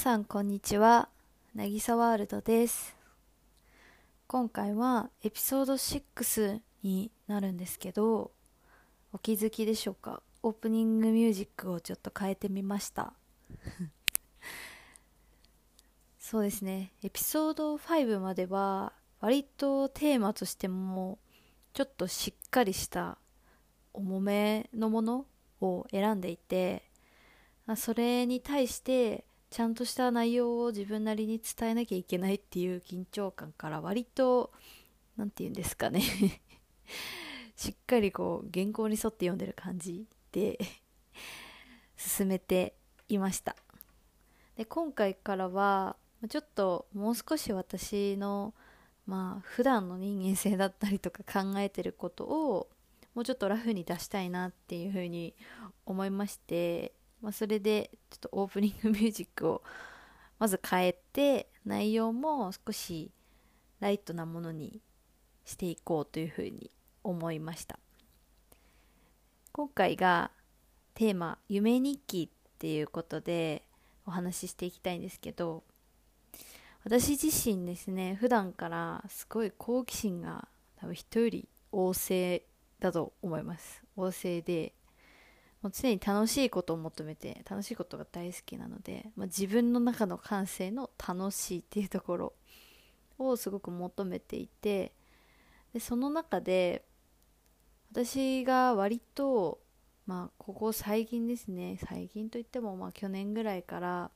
さんこんにちは。なぎさワールドです。今回はエピソード6になるんですけどお気づきでしょうか？オープニングミュージックをちょっと変えてみました。そうですね。エピソード5までは割とテーマとしてもちょっとしっかりした重めのものを選んでいてそれに対してちゃんとした内容を自分なりに伝えなきゃいけないっていう緊張感から割と何て言うんですかね。しっかりこう原稿に沿って読んでる感じで 進めていました。で今回からはちょっともう少し私のまあ普段の人間性だったりとか考えてることをもうちょっとラフに出したいなっていうふうに思いましてまあ、それでちょっとオープニングミュージックを まず変えて内容も少しライトなものにしていこうというふうに思いました。今回がテーマ「夢日記」っていうことでお話ししていきたいんですけど私自身ですね普段からすごい好奇心が多分人より旺盛だと思います。旺盛でもう常に楽しいことを求めて楽しいことが大好きなので、まあ、自分の中の感性の楽しいっていうところをすごく求めていてでその中で私が割とまあここ最近ですね最近といってもまあ去年ぐらいから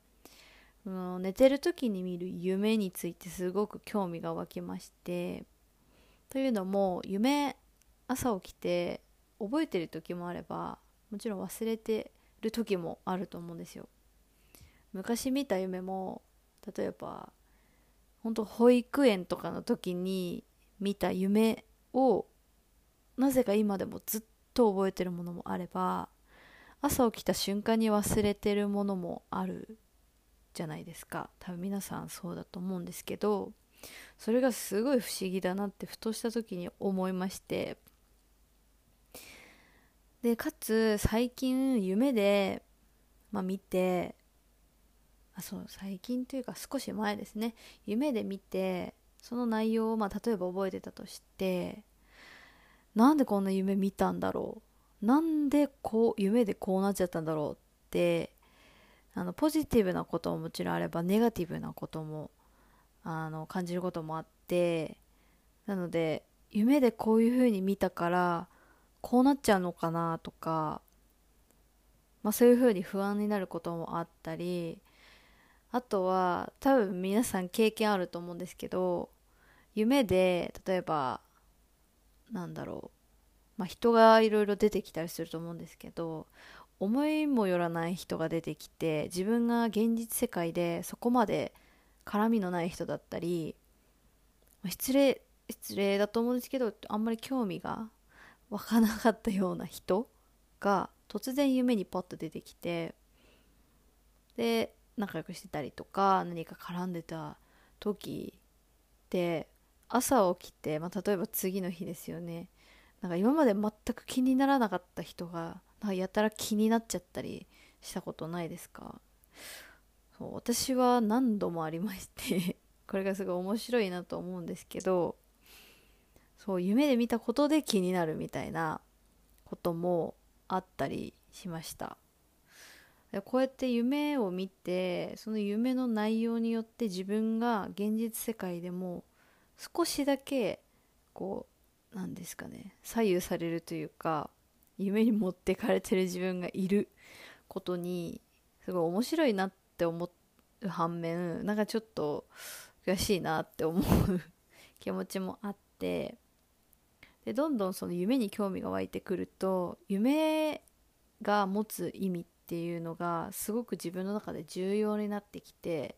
うん、寝てる時に見る夢についてすごく興味が湧きましてというのも夢朝起きて覚えてる時もあればもちろん忘れてる時もあると思うんですよ。昔見た夢も例えば本当保育園とかの時に見た夢をなぜか今でもずっと覚えてるものもあれば朝起きた瞬間に忘れてるものもあるじゃないですか。多分皆さんそうだと思うんですけどそれがすごい不思議だなってふとした時に思いましてでかつ最近夢で、まあ、見てあそう最近というか少し前ですね。夢で見てその内容を、まあ、例えば覚えてたとしてなんでこんな夢見たんだろう。なんでこう夢でこうなっちゃったんだろうってあのポジティブなことももちろんあればネガティブなこともあの感じることもあってなので夢でこういう風に見たからこうなっちゃうのかなとか、まあ、そういうふうに不安になることもあったりあとは多分皆さん経験あると思うんですけど夢で例えばなんだろう、まあ、人がいろいろ出てきたりすると思うんですけど思いもよらない人が出てきて自分が現実世界でそこまで絡みのない人だったり失礼失礼だと思うんですけどあんまり興味が湧かなかったような人が突然夢にポッと出てきてで仲良くしてたりとか何か絡んでた時で朝起きて、まあ、例えば次の日ですよね。なんか今まで全く気にならなかった人がなんかやたら気になっちゃったりしたことないですか？そう私は何度もありまして これがすごい面白いなと思うんですけどそう夢で見たことで気になるみたいなこともあったりしました。でこうやって夢を見てその夢の内容によって自分が現実世界でも少しだけこうなんですかね左右されるというか夢に持ってかれてる自分がいることにすごい面白いなって思う反面なんかちょっと悔しいなって思う 気持ちもあってでどんどんその夢に興味が湧いてくると夢が持つ意味っていうのがすごく自分の中で重要になってきて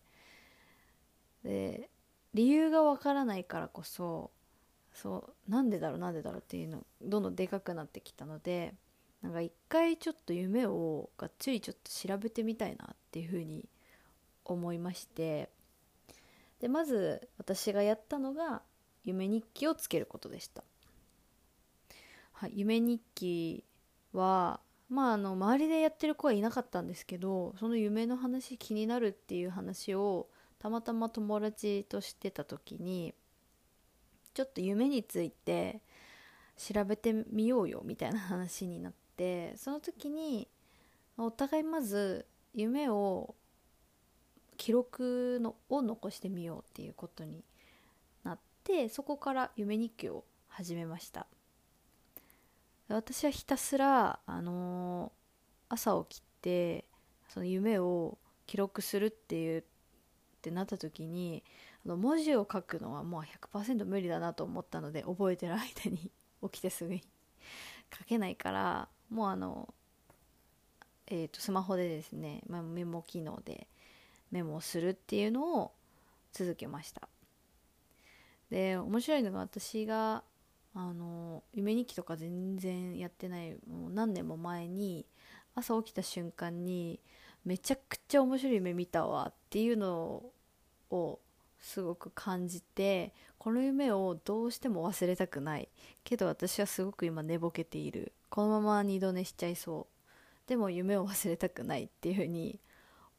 で理由がわからないからこそそうなんでだろうなんでだろうっていうのどんどんでかくなってきたのでなんか一回ちょっと夢をがっつりちょっと調べてみたいなっていうふうに思いましてでまず私がやったのが夢日記をつけることでした。はい、夢日記はまああの周りでやってる子はいなかったんですけどその夢の話気になるっていう話をたまたま友達としてた時にちょっと夢について調べてみようよみたいな話になってその時にお互いまず夢を記録のを残してみようっていうことになってそこから夢日記を始めました。私はひたすら、あのー、朝起きてその夢を記録するっていうってなった時にあの文字を書くのはもう100%無理だなと思ったので覚えてる間に 起きてすぐに書けないからもうあの、えー、とスマホでですね、まあ、メモ機能でメモをするっていうのを続けました。で面白いのが私があの夢日記とか全然やってないもう何年も前に朝起きた瞬間にめちゃくちゃ面白い夢見たわっていうのをすごく感じてこの夢をどうしても忘れたくない。けど私はすごく今寝ぼけている。このまま二度寝しちゃいそう。でも夢を忘れたくないっていう風に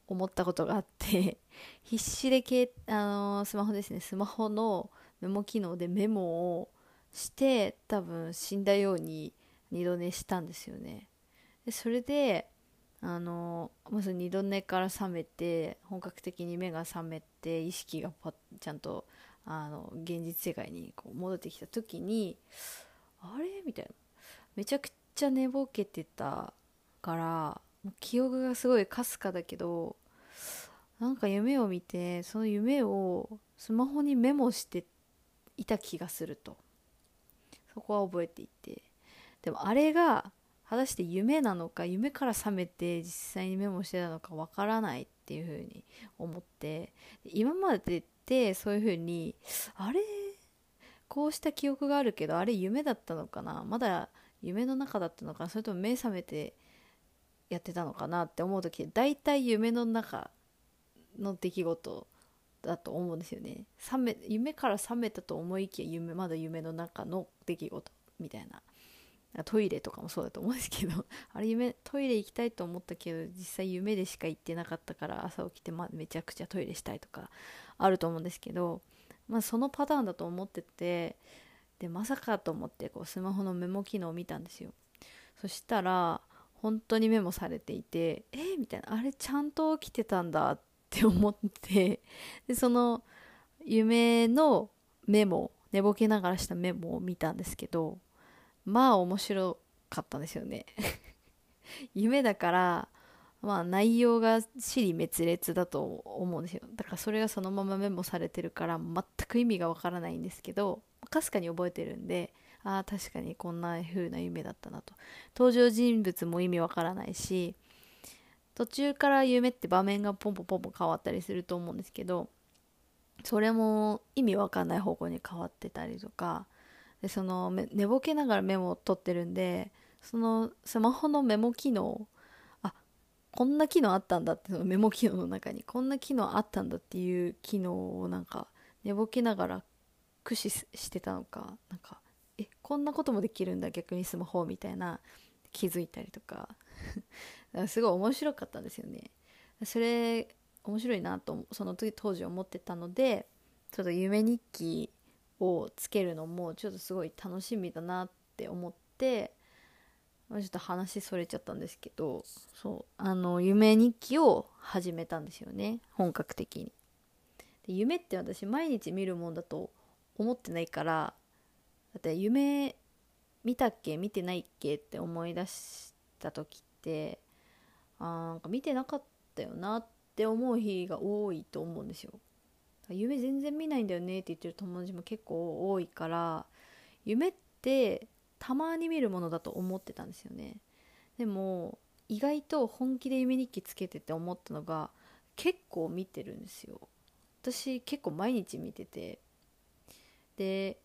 思ったことがあって 必死でけあのー、スマホですね。スマホのメモ機能でメモをして多分死んだように二度寝したんですよね。でそれであのまず二度寝から覚めて本格的に目が覚めて意識がパちゃんとあの現実世界にこう戻ってきた時にあれ？みたいな。めちゃくちゃ寝ぼけてたから記憶がすごいかすかだけどなんか夢を見てその夢をスマホにメモしていた気がすると。そこは覚えていて。でもあれが果たして夢なのか夢から覚めて実際にメモしてたのかわからないっていうふうに思って。今までってそういうふうにあれこうした記憶があるけどあれ夢だったのかな？まだ夢の中だったのかそれとも目覚めてやってたのかな？って思う時大体夢の中の出来事だと思うんですよね。覚め夢から覚めたと思いきや夢まだ夢の中の出来事みたいな。トイレとかもそうだと思うんですけど。あれ夢トイレ行きたいと思ったけど実際夢でしか行ってなかったから朝起きて、ま、めちゃくちゃトイレしたいとかあると思うんですけど、まあ、そのパターンだと思っててでまさかと思ってこうスマホのメモ機能を見たんですよ。そしたら本当にメモされていてえー、みたいな。あれちゃんと起きてたんだっって思ってでその夢のメモ寝ぼけながらしたメモを見たんですけどまあ面白かったんですよね。夢だからまあ内容が尻滅裂だと思うんですよ。だからそれがそのままメモされてるから全く意味がわからないんですけどかすかに覚えてるんでああ確かにこんな風な夢だったなと。登場人物も意味わからないし途中から夢って場面がポンポンポンポン変わったりすると思うんですけどそれも意味わかんない方向に変わってたりとかでその寝ぼけながらメモを取ってるんでそのスマホのメモ機能あこんな機能あったんだってそのメモ機能の中にこんな機能あったんだっていう機能をなんか寝ぼけながら駆使してたのかなんかえこんなこともできるんだ逆にスマホみたいな。気づいたりとか。すごい面白かったんですよね。それ面白いなとその時当時思ってたのでちょっと夢日記をつけるのもちょっとすごい楽しみだなって思ってちょっと話それちゃったんですけどそう。あの夢日記を始めたんですよね本格的に。で夢って私毎日見るもんだと思ってないからだって夢見たっけ？見てないっけ？って思い出した時ってあなんか見てなかったよなって思う日が多いと思うんですよ。夢全然見ないんだよねって言ってる友達も結構多いから夢ってたまに見るものだと思ってたんですよね。でも意外と本気で夢日記つけてって思ったのが結構見てるんですよ。私結構毎日見てて。で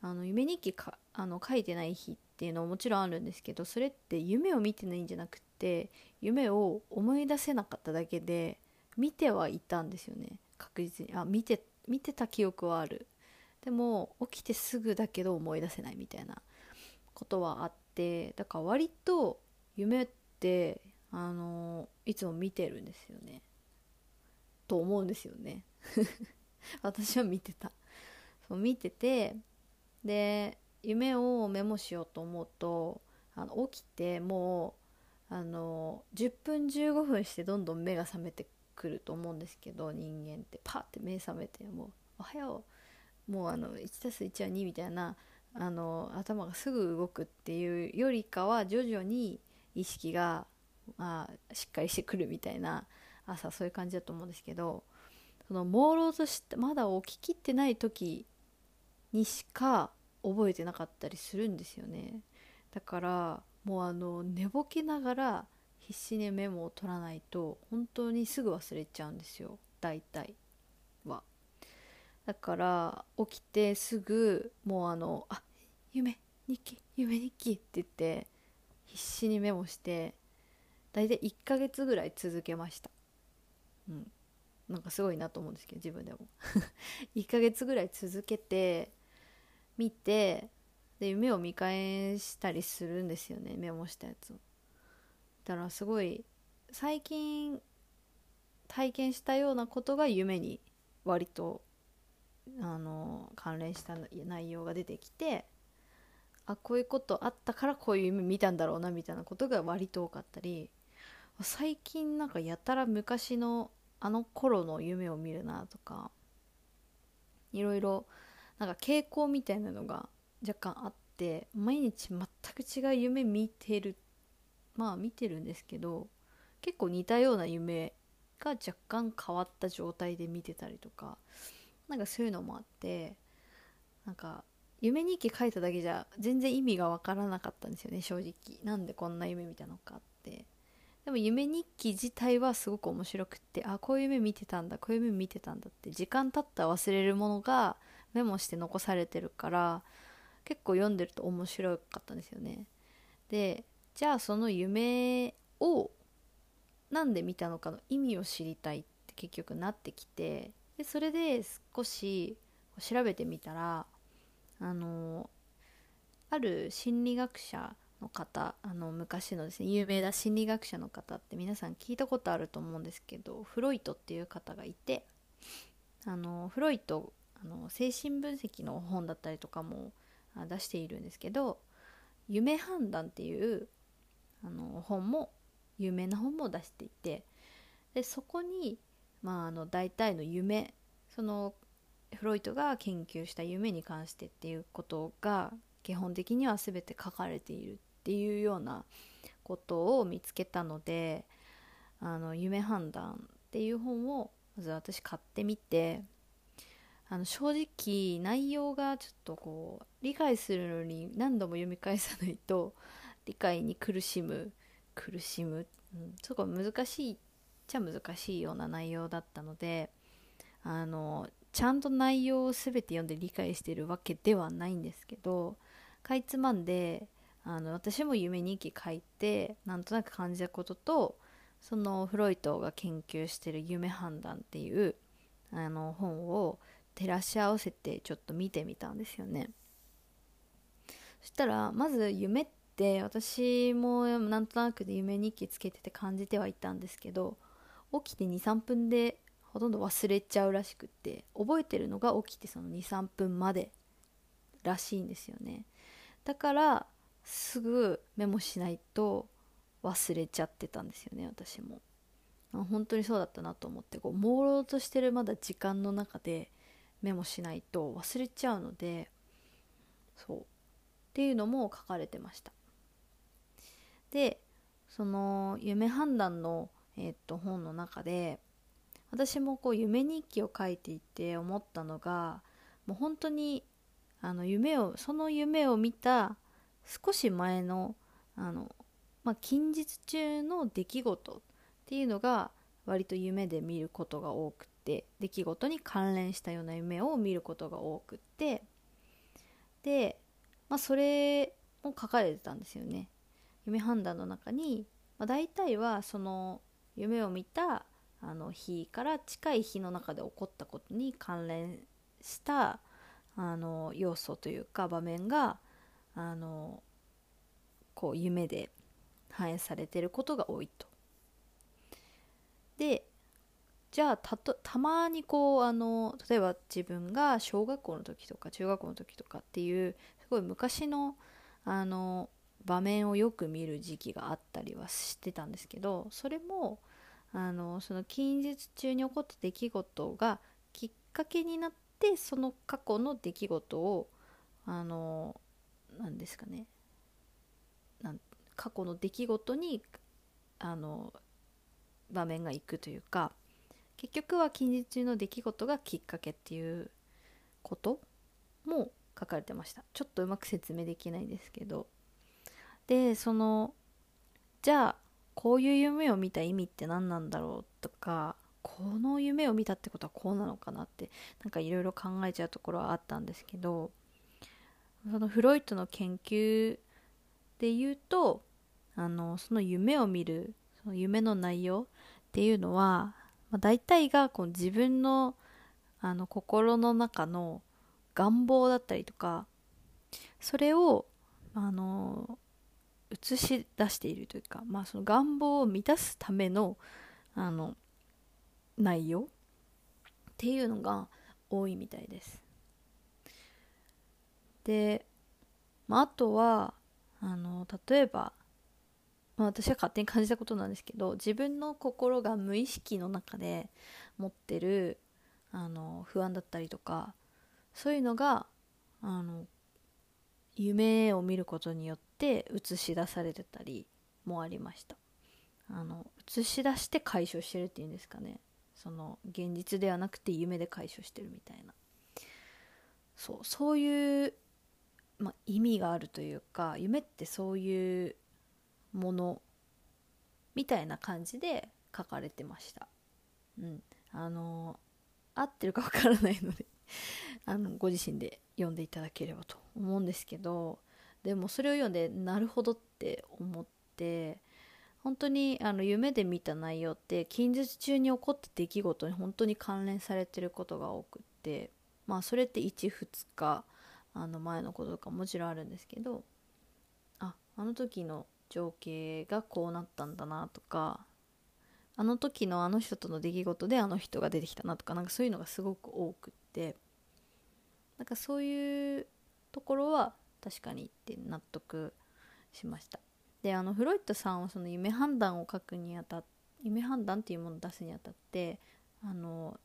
あの夢日記かあの書いてない日っていうのももちろんあるんですけどそれって夢を見てないんじゃなくて夢を思い出せなかっただけで見てはいたんですよね。確実に。あ見て見てた記憶はある。でも起きてすぐだけど思い出せないみたいなことはあってだから割と夢ってあのいつも見てるんですよね。と思うんですよね。私は見てた。そう見ててで夢をメモしようと思うとあの起きてもうあの10分15分してどんどん目が覚めてくると思うんですけど人間って。パッて目覚めてもう「おはよう」もうあの 1+1 は2みたいなあの頭がすぐ動くっていうよりかは徐々に意識が、まあ、しっかりしてくるみたいな朝そういう感じだと思うんですけどその朦朧としてまだ起ききってない時にしか覚えてなかったりするんですよね。だからもうあの寝ぼけながら必死にメモを取らないと本当にすぐ忘れちゃうんですよ。大体は。だから起きてすぐもうあのあ夢日記夢日記って言って必死にメモして大体1ヶ月ぐらい続けました。うん。なんかすごいなと思うんですけど自分でも。1ヶ月ぐらい続けて見てで夢を見返したりするんですよねメモしたやつを。だからすごい最近体験したようなことが夢に割とあの関連した内容が出てきてあこういうことあったからこういう夢見たんだろうなみたいなことが割と多かったり最近なんかやたら昔のあの頃の夢を見るなとかいろいろなんか傾向みたいなのが若干あって毎日全く違う夢見てるまあ見てるんですけど結構似たような夢が若干変わった状態で見てたりとかなんかそういうのもあってなんか夢日記書いただけじゃ全然意味がわからなかったんですよね正直。なんでこんな夢見たのかって。でも夢日記自体はすごく面白くってあこういう夢見てたんだこういう夢見てたんだって時間経ったら忘れるものがメモして残されてるから結構読んでると面白かったんですよね。でじゃあその夢をなんで見たのかの意味を知りたいって結局なってきてでそれで少し調べてみたらあのある心理学者の方あの昔のですね有名な心理学者の方って皆さん聞いたことあると思うんですけどフロイトっていう方がいてあのフロイトあの精神分析の本だったりとかも出しているんですけど「夢判断」っていうあの本も有名な本も出していてでそこに、まあ、あの大体の夢そのフロイトが研究した夢に関してっていうことが基本的には全て書かれているっていうようなことを見つけたので「あの夢判断」っていう本をまず私買ってみてあの正直内容がちょっとこう理解するのに何度も読み返さないと理解に苦しむ苦しむ、うん、すごい難しいっちゃ難しいような内容だったのであのちゃんと内容を全て読んで理解してるわけではないんですけどかいつまんであの私も夢日記書いてなんとなく感じたこととそのフロイトが研究してる夢判断っていうあの本を照らし合わせてちょっと見てみたんですよね。そしたらまず夢って私もなんとなくで夢日記つけてて感じてはいたんですけど起きて23分でほとんど忘れちゃうらしくって覚えてるのが起きてその23分までらしいんですよね。だからすぐメモしないと忘れちゃってたんですよね私も。本当にそうだったなと思ってこう朦朧としてるまだ時間の中でメモしないと忘れちゃうのでそう。っていうのも書かれてました。でその夢判断の、えー、っと本の中で私もこう夢日記を書いていて思ったのがもう本当にあの夢をその夢を見た少し前のあの、まあ、近日中の出来事っていうのが割と夢で見ることが多くて出来事に関連したような夢を見ることが多くってで、まあ、それも書かれてたんですよね夢判断の中に、まあ、大体はその夢を見たあの日から近い日の中で起こったことに関連したあの要素というか場面があのこう夢で反映されてることが多いと。でじゃあたとたまにこうあの例えば自分が小学校の時とか中学校の時とかっていうすごい昔のあの場面をよく見る時期があったりはしてたんですけどそれもあのその近日中に起こった出来事がきっかけになってその過去の出来事をあの何ですかね。なん過去の出来事にあの場面がいくというか結局は近日中の出来事がきっかけっていうことも書かれてました。ちょっとうまく説明できないんですけど。でそのじゃあこういう夢を見た意味って何なんだろうとかこの夢を見たってことはこうなのかなってなんかいろいろ考えちゃうところはあったんですけどそのフロイトの研究で言うとあのその夢を見るその夢の内容っていうのは、まあ、大体がこう自分のあの心の中の願望だったりとかそれをあの映し出しているというか、まあ、その願望を満たすためのあの内容っていうのが多いみたいです。で、まあ、あとはあの例えば、まあ、私は勝手に感じたことなんですけど自分の心が無意識の中で持ってるあの不安だったりとかそういうのがあの夢を見ることによって映し出されてたりもありました。あの映し出して解消してるっていうんですかね。その現実ではなくて夢で解消してるみたいな。そうそういうま、意味があるというか夢ってそういうものみたいな感じで書かれてました。うん、あの合ってるかわからないので あのご自身で読んでいただければと思うんですけどでもそれを読んでなるほどって思って本当にあの夢で見た内容って近日中に起こった出来事に本当に関連されてることが多くってまあそれって12日あの前のこととかもちろんあるんですけどああの時の情景がこうなったんだなとかあの時のあの人との出来事であの人が出てきたなとかなんかそういうのがすごく多くってなんかそういうところは確かにって納得しました。であのフロイトさんはその夢判断を書くにあたって夢判断っていうものを出すにあたってあの、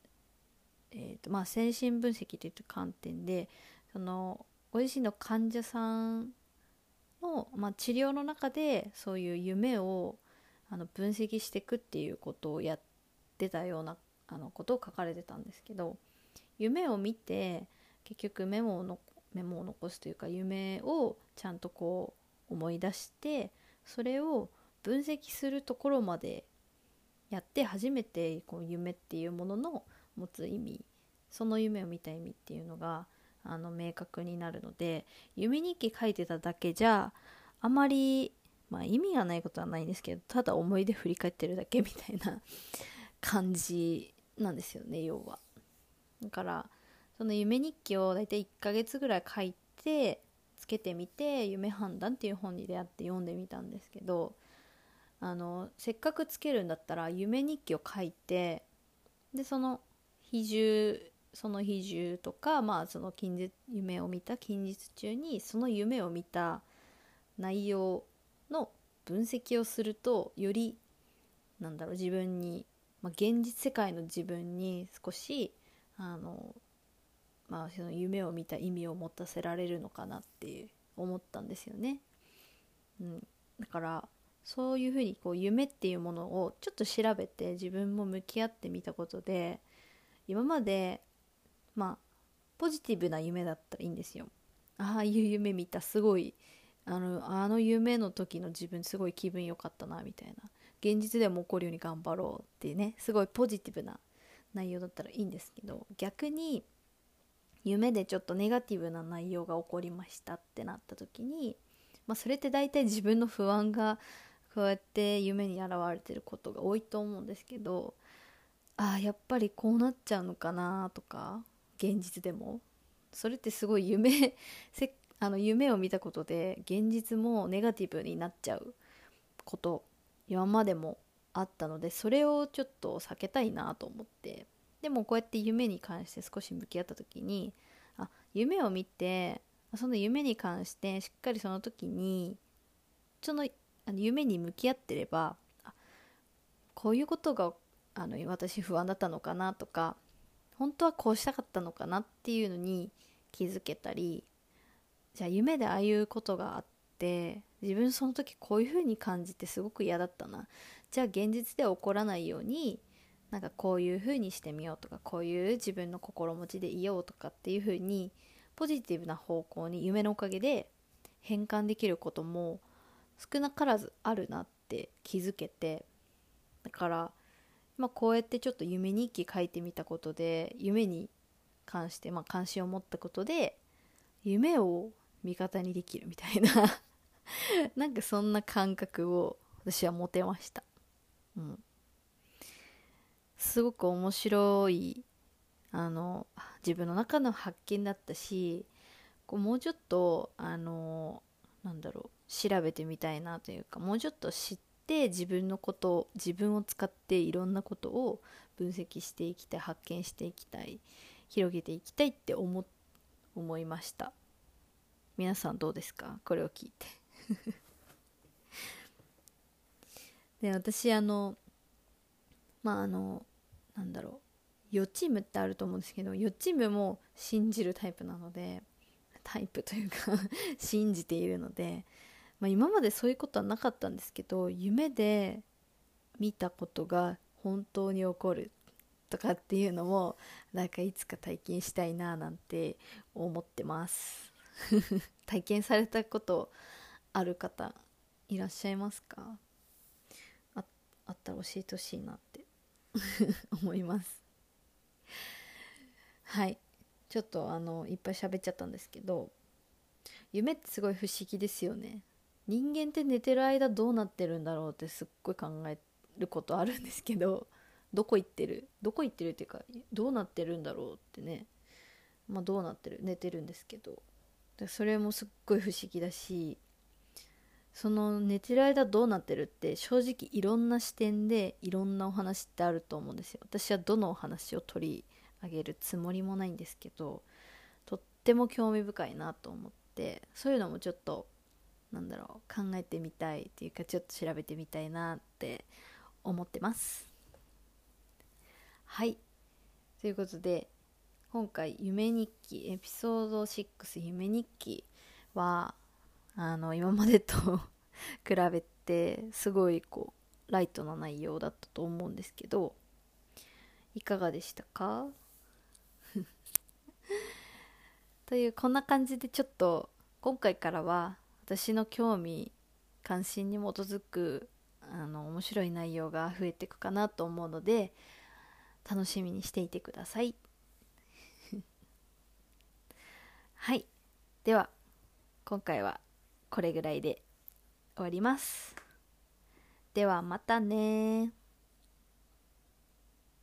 えーとまあ、精神分析という観点でそのご自身の患者さんの、まあ、治療の中でそういう夢をあの分析していくっていうことをやってたようなあのことを書かれてたんですけど夢を見て結局メモをのメモを残すというか夢をちゃんとこう思い出してそれを分析するところまでやって初めてこう夢っていうものの持つ意味その夢を見た意味っていうのがあの明確になるので夢日記書いてただけじゃあまり、まあ、意味がないことはないんですけどただ思い出振り返ってるだけみたいな 感じなんですよね要は。だからその夢日記を大体1ヶ月ぐらい書いてつけてみて「夢判断」っていう本に出会って読んでみたんですけどあのせっかくつけるんだったら夢日記を書いてでその比重その日中とか、まあ、その近日夢を見た近日中にその夢を見た内容の分析をするとよりなんだろう自分に、まあ、現実世界の自分に少しあの、まあ、その夢を見た意味を持たせられるのかなって思ったんですよね。うん、だからそういうふうにこう夢っていうものをちょっと調べて自分も向き合ってみたことで今までまあポジティブな夢だったらいいんですよ。ああいう夢見たすごいあのあの夢の時の自分すごい気分良かったなみたいな。現実でも起こるように頑張ろうっていうねすごいポジティブな内容だったらいいんですけど逆に夢でちょっとネガティブな内容が起こりましたってなった時に、まあ、それって大体自分の不安がこうやって夢に現れてることが多いと思うんですけどああやっぱりこうなっちゃうのかなとか現実でも。それってすごい夢 せあの夢を見たことで現実もネガティブになっちゃうこと今までもあったのでそれをちょっと避けたいなと思って。でもこうやって夢に関して少し向き合った時にあ夢を見てその夢に関してしっかりその時にそのあの夢に向き合ってればこういうことがあの私不安だったのかなとか本当はこうしたかったのかなっていうのに気づけたりじゃあ夢でああいうことがあって自分その時こういう風に感じてすごく嫌だったな。じゃあ現実で起こらないようになんかこういう風にしてみようとかこういう自分の心持ちでいようとかっていう風にポジティブな方向に夢のおかげで変換できることも少なからずあるなって気づけてだから、まあ、こうやってちょっと夢日記書いてみたことで夢に関して、まあ、関心を持ったことで夢を味方にできるみたいな なんかそんな感覚を私は持てました。うん。すごく面白いあの自分の中の発見だったしこうもうちょっとあのなんだろう調べてみたいなというかもうちょっと知って自分のこと自分を使っていろんなことを分析していきたい発見していきたい広げていきたいって思思いました。皆さんどうですか？これを聞いて。で私あのまああのなんだろう。予知夢ってあると思うんですけど予知夢も信じるタイプなのでタイプというか 信じているのでまあ、今までそういうことはなかったんですけど夢で見たことが本当に起こるとかっていうのもなんかいつか体験したいななんて思ってます。体験されたことある方いらっしゃいますか？ああったら教えてほしいなって。思います。はい。ちょっとあのいっぱい喋っちゃったんですけど夢ってすごい不思議ですよね。人間って寝てる間どうなってるんだろうってすっごい考えることあるんですけどどこ行ってる？どこ行ってるっていうかどうなってるんだろうってね。まあどうなってる？寝てるんですけど。それもすっごい不思議だしその寝てる間どうなってるって正直いろんな視点でいろんなお話ってあると思うんですよ。私はどのお話を取り上げるつもりもないんですけどとっても興味深いなと思ってそういうのもちょっとなんだろう考えてみたいっていうかちょっと調べてみたいなって思ってます。はい。ということで今回夢日記エピソード6夢日記はあの今までと 比べてすごいこうライトな内容だったと思うんですけどいかがでしたか？というこんな感じでちょっと今回からは私の興味関心に基づくあの面白い内容が増えていくかなと思うので楽しみにしていてください。はい。では今回はこれぐらいで終わります。ではまたね